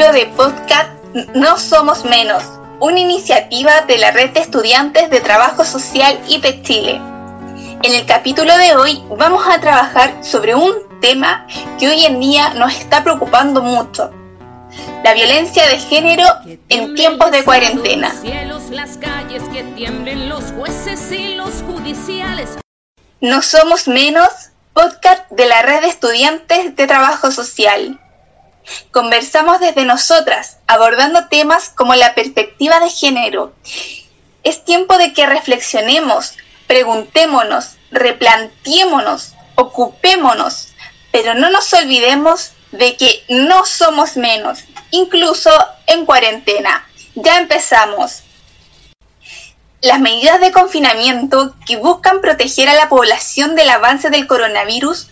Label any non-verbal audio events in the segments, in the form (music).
capítulo de podcast No Somos Menos, una iniciativa de la Red de Estudiantes de Trabajo Social IPE Chile. En el capítulo de hoy vamos a trabajar sobre un tema que hoy en día nos está preocupando mucho, la violencia de género en tiempos de cuarentena. No somos menos podcast de la red de estudiantes de trabajo social. Conversamos desde nosotras, abordando temas como la perspectiva de género. Es tiempo de que reflexionemos, preguntémonos, replanteémonos, ocupémonos, pero no nos olvidemos de que no somos menos, incluso en cuarentena. Ya empezamos. Las medidas de confinamiento que buscan proteger a la población del avance del coronavirus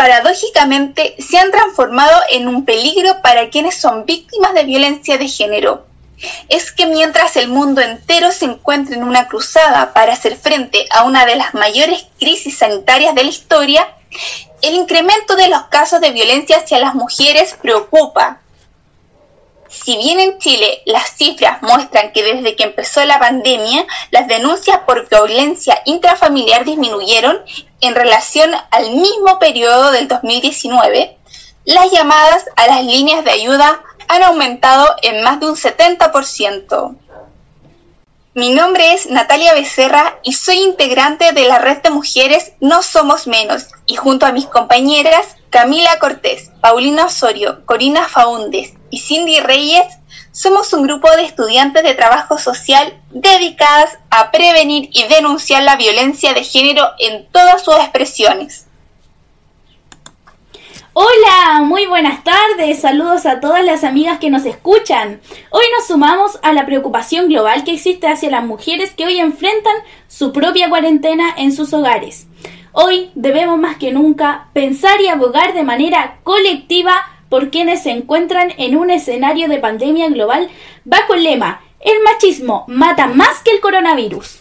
paradójicamente se han transformado en un peligro para quienes son víctimas de violencia de género. Es que mientras el mundo entero se encuentra en una cruzada para hacer frente a una de las mayores crisis sanitarias de la historia, el incremento de los casos de violencia hacia las mujeres preocupa. Si bien en Chile las cifras muestran que desde que empezó la pandemia, las denuncias por violencia intrafamiliar disminuyeron en relación al mismo periodo del 2019, las llamadas a las líneas de ayuda han aumentado en más de un 70%. Mi nombre es Natalia Becerra y soy integrante de la red de mujeres No Somos Menos y junto a mis compañeras Camila Cortés, Paulina Osorio, Corina Faúndez y Cindy Reyes somos un grupo de estudiantes de trabajo social dedicadas a prevenir y denunciar la violencia de género en todas sus expresiones. Hola, muy buenas tardes, saludos a todas las amigas que nos escuchan. Hoy nos sumamos a la preocupación global que existe hacia las mujeres que hoy enfrentan su propia cuarentena en sus hogares. Hoy debemos más que nunca pensar y abogar de manera colectiva por quienes se encuentran en un escenario de pandemia global bajo el lema El machismo mata más que el coronavirus.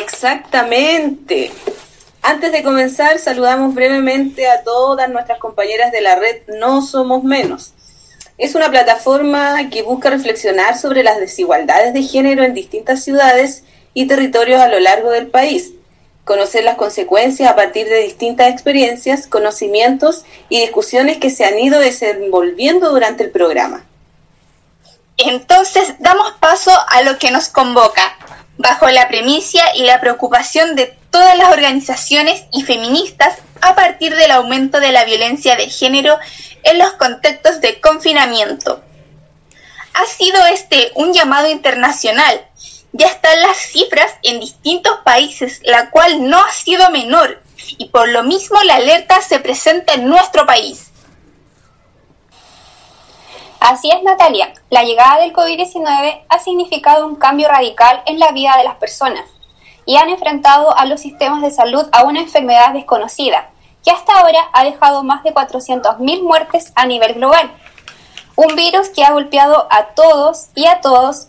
Exactamente. Antes de comenzar, saludamos brevemente a todas nuestras compañeras de la red No Somos Menos. Es una plataforma que busca reflexionar sobre las desigualdades de género en distintas ciudades y territorios a lo largo del país conocer las consecuencias a partir de distintas experiencias, conocimientos y discusiones que se han ido desenvolviendo durante el programa. Entonces damos paso a lo que nos convoca, bajo la premisa y la preocupación de todas las organizaciones y feministas a partir del aumento de la violencia de género en los contextos de confinamiento. Ha sido este un llamado internacional ya están las cifras en distintos países, la cual no ha sido menor, y por lo mismo la alerta se presenta en nuestro país. Así es, Natalia. La llegada del COVID-19 ha significado un cambio radical en la vida de las personas y han enfrentado a los sistemas de salud a una enfermedad desconocida, que hasta ahora ha dejado más de 400.000 muertes a nivel global. Un virus que ha golpeado a todos y a todos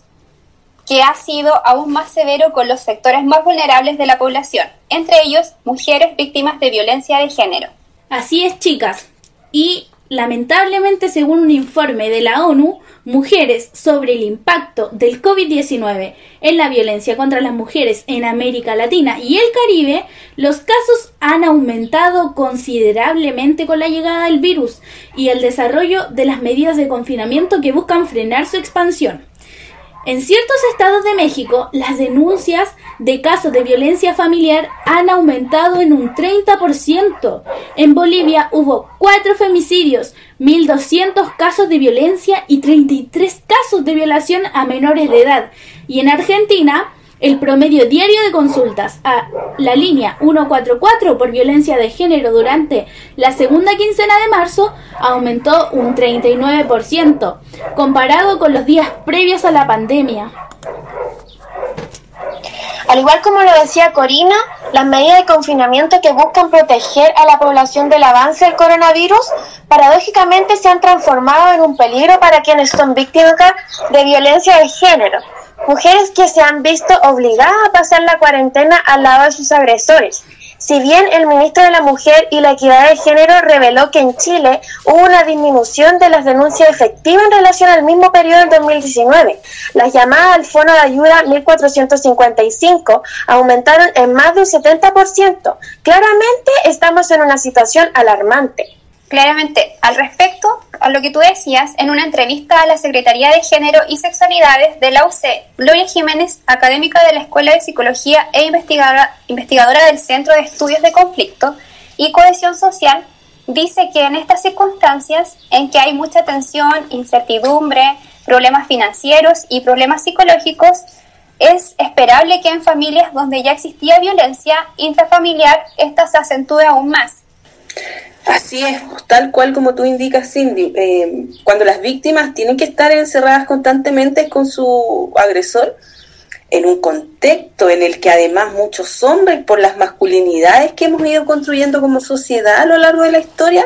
que ha sido aún más severo con los sectores más vulnerables de la población, entre ellos mujeres víctimas de violencia de género. Así es, chicas. Y lamentablemente, según un informe de la ONU, Mujeres sobre el impacto del COVID-19 en la violencia contra las mujeres en América Latina y el Caribe, los casos han aumentado considerablemente con la llegada del virus y el desarrollo de las medidas de confinamiento que buscan frenar su expansión. En ciertos estados de México, las denuncias de casos de violencia familiar han aumentado en un 30%. En Bolivia hubo 4 femicidios, 1.200 casos de violencia y 33 casos de violación a menores de edad. Y en Argentina, el promedio diario de consultas a la línea 144 por violencia de género durante la segunda quincena de marzo aumentó un 39%, comparado con los días previos a la pandemia. Al igual como lo decía Corina, las medidas de confinamiento que buscan proteger a la población del avance del coronavirus, paradójicamente se han transformado en un peligro para quienes son víctimas de violencia de género mujeres que se han visto obligadas a pasar la cuarentena al lado de sus agresores, Si bien el ministro de la Mujer y la Equidad de Género reveló que en Chile hubo una disminución de las denuncias efectivas en relación al mismo periodo del 2019, las llamadas al Fondo de Ayuda 1455 aumentaron en más de un 70%. Claramente estamos en una situación alarmante. Claramente, al respecto a lo que tú decías, en una entrevista a la Secretaría de Género y Sexualidades de la UC, Gloria Jiménez, académica de la Escuela de Psicología e investigadora, investigadora del Centro de Estudios de Conflicto y Cohesión Social, dice que en estas circunstancias en que hay mucha tensión, incertidumbre, problemas financieros y problemas psicológicos, es esperable que en familias donde ya existía violencia intrafamiliar, esta se acentúe aún más. Así es, tal cual como tú indicas, Cindy. Eh, cuando las víctimas tienen que estar encerradas constantemente con su agresor, en un contexto en el que además muchos hombres, por las masculinidades que hemos ido construyendo como sociedad a lo largo de la historia,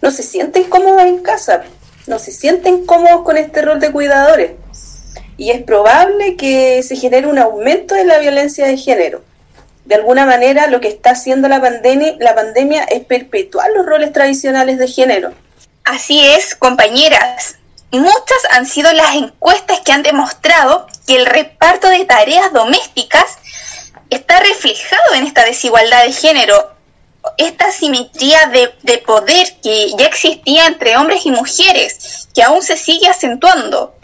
no se sienten cómodos en casa, no se sienten cómodos con este rol de cuidadores. Y es probable que se genere un aumento de la violencia de género de alguna manera lo que está haciendo la pandemia, la pandemia es perpetuar los roles tradicionales de género. Así es, compañeras. Muchas han sido las encuestas que han demostrado que el reparto de tareas domésticas está reflejado en esta desigualdad de género, esta simetría de, de poder que ya existía entre hombres y mujeres, que aún se sigue acentuando.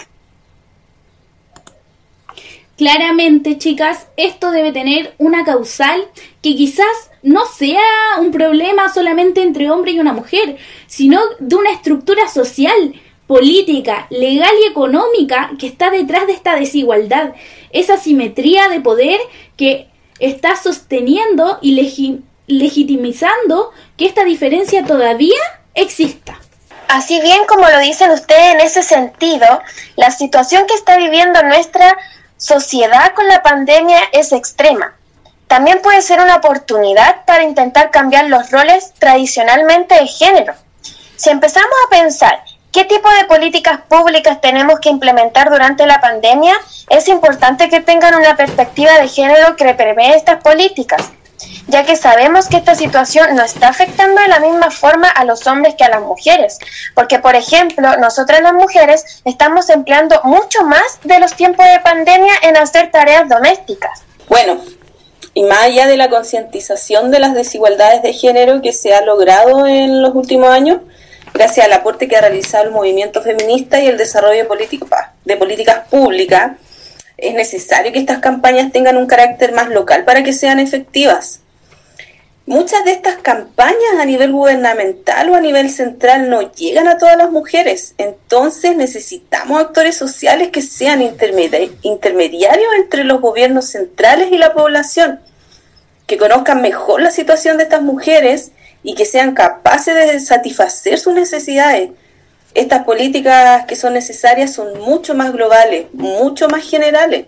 Claramente, chicas, esto debe tener una causal que quizás no sea un problema solamente entre hombre y una mujer, sino de una estructura social, política, legal y económica que está detrás de esta desigualdad, esa simetría de poder que está sosteniendo y legitimizando que esta diferencia todavía exista. Así bien como lo dicen ustedes en ese sentido, la situación que está viviendo nuestra sociedad con la pandemia es extrema. También puede ser una oportunidad para intentar cambiar los roles tradicionalmente de género. Si empezamos a pensar qué tipo de políticas públicas tenemos que implementar durante la pandemia, es importante que tengan una perspectiva de género que prevé estas políticas ya que sabemos que esta situación no está afectando de la misma forma a los hombres que a las mujeres, porque por ejemplo, nosotras las mujeres estamos empleando mucho más de los tiempos de pandemia en hacer tareas domésticas. Bueno, y más allá de la concientización de las desigualdades de género que se ha logrado en los últimos años, gracias al aporte que ha realizado el movimiento feminista y el desarrollo de políticas públicas, es necesario que estas campañas tengan un carácter más local para que sean efectivas. Muchas de estas campañas a nivel gubernamental o a nivel central no llegan a todas las mujeres, entonces necesitamos actores sociales que sean intermediarios entre los gobiernos centrales y la población, que conozcan mejor la situación de estas mujeres y que sean capaces de satisfacer sus necesidades estas políticas que son necesarias son mucho más globales, mucho más generales.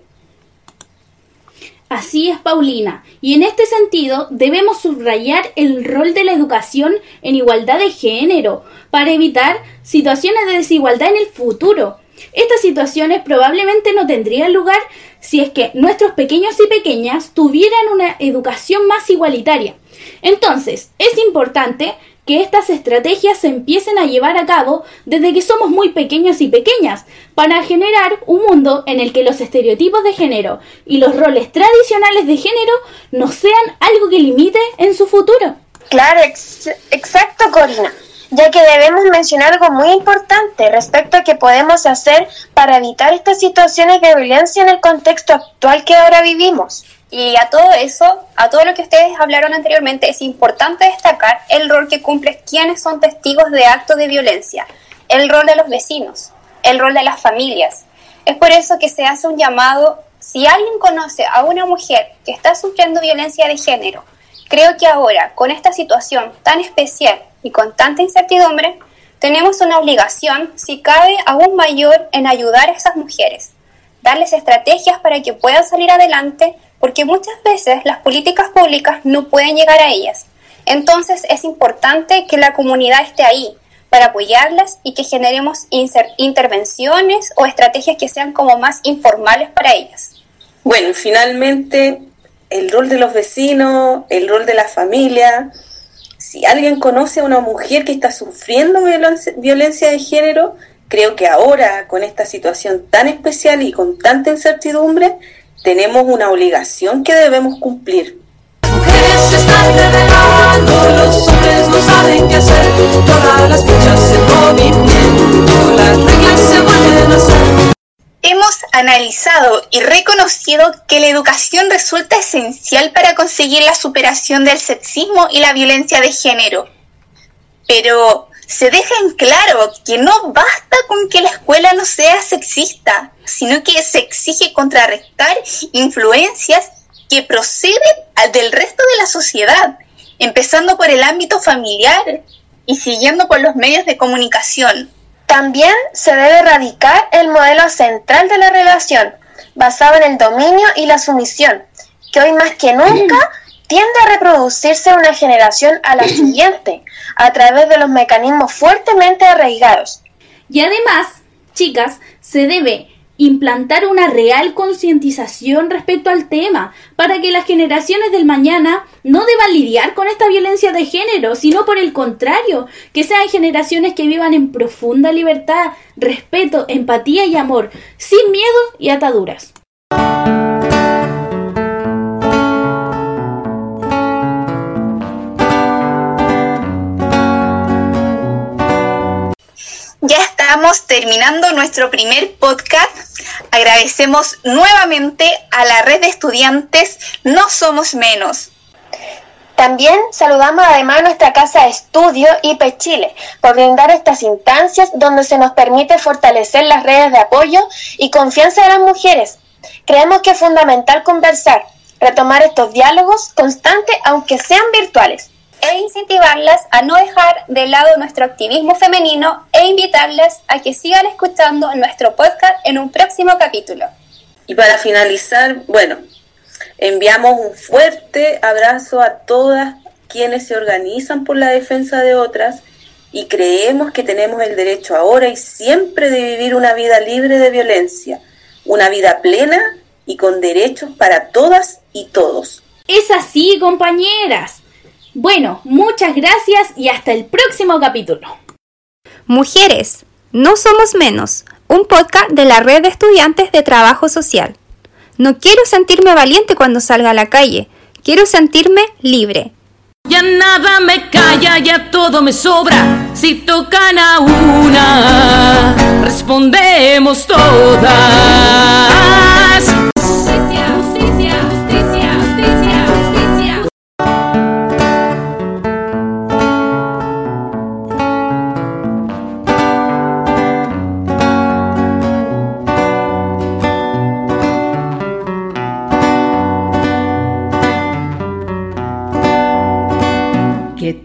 Así es, Paulina. Y en este sentido debemos subrayar el rol de la educación en igualdad de género para evitar situaciones de desigualdad en el futuro. Estas situaciones probablemente no tendrían lugar si es que nuestros pequeños y pequeñas tuvieran una educación más igualitaria. Entonces, es importante que estas estrategias se empiecen a llevar a cabo desde que somos muy pequeños y pequeñas, para generar un mundo en el que los estereotipos de género y los roles tradicionales de género no sean algo que limite en su futuro. Claro, exacto, Corina, ya que debemos mencionar algo muy importante respecto a qué podemos hacer para evitar estas situaciones de violencia en el contexto actual que ahora vivimos. Y a todo eso, a todo lo que ustedes hablaron anteriormente, es importante destacar el rol que cumplen quienes son testigos de actos de violencia, el rol de los vecinos, el rol de las familias. Es por eso que se hace un llamado, si alguien conoce a una mujer que está sufriendo violencia de género, creo que ahora, con esta situación tan especial y con tanta incertidumbre, tenemos una obligación, si cabe, aún mayor en ayudar a esas mujeres, darles estrategias para que puedan salir adelante porque muchas veces las políticas públicas no pueden llegar a ellas. Entonces es importante que la comunidad esté ahí para apoyarlas y que generemos intervenciones o estrategias que sean como más informales para ellas. Bueno, finalmente el rol de los vecinos, el rol de la familia. Si alguien conoce a una mujer que está sufriendo violencia de género, creo que ahora, con esta situación tan especial y con tanta incertidumbre, tenemos una obligación que debemos cumplir. Mujeres se están revelando, los hombres no saben qué hacer, todas las fichas en movimiento, las reglas se vuelven a hacer. Hemos analizado y reconocido que la educación resulta esencial para conseguir la superación del sexismo y la violencia de género. Pero se deja en claro que no basta con que la escuela no sea sexista, sino que se exige contrarrestar influencias que proceden del resto de la sociedad, empezando por el ámbito familiar y siguiendo por los medios de comunicación. También se debe erradicar el modelo central de la relación, basado en el dominio y la sumisión, que hoy más que nunca tiende a reproducirse una generación a la (coughs) siguiente, a través de los mecanismos fuertemente arraigados. Y además, chicas, se debe implantar una real concientización respecto al tema, para que las generaciones del mañana no deban lidiar con esta violencia de género, sino por el contrario, que sean generaciones que vivan en profunda libertad, respeto, empatía y amor, sin miedo y ataduras. Ya estamos terminando nuestro primer podcast. Agradecemos nuevamente a la red de estudiantes No Somos Menos. También saludamos además a nuestra casa de estudio IP Chile por brindar estas instancias donde se nos permite fortalecer las redes de apoyo y confianza de las mujeres. Creemos que es fundamental conversar, retomar estos diálogos constantes aunque sean virtuales e incentivarlas a no dejar de lado nuestro activismo femenino e invitarlas a que sigan escuchando nuestro podcast en un próximo capítulo. Y para finalizar, bueno, enviamos un fuerte abrazo a todas quienes se organizan por la defensa de otras y creemos que tenemos el derecho ahora y siempre de vivir una vida libre de violencia, una vida plena y con derechos para todas y todos. Es así, compañeras. Bueno, muchas gracias y hasta el próximo capítulo. Mujeres, no somos menos, un podcast de la red de estudiantes de trabajo social. No quiero sentirme valiente cuando salga a la calle, quiero sentirme libre. Ya nada me calla, ya todo me sobra. Si tocan a una, respondemos todas.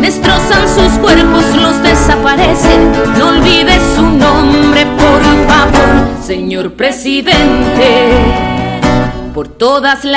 destrozan sus cuerpos, los desaparecen. No olvides su nombre, por favor señor presidente, por todas las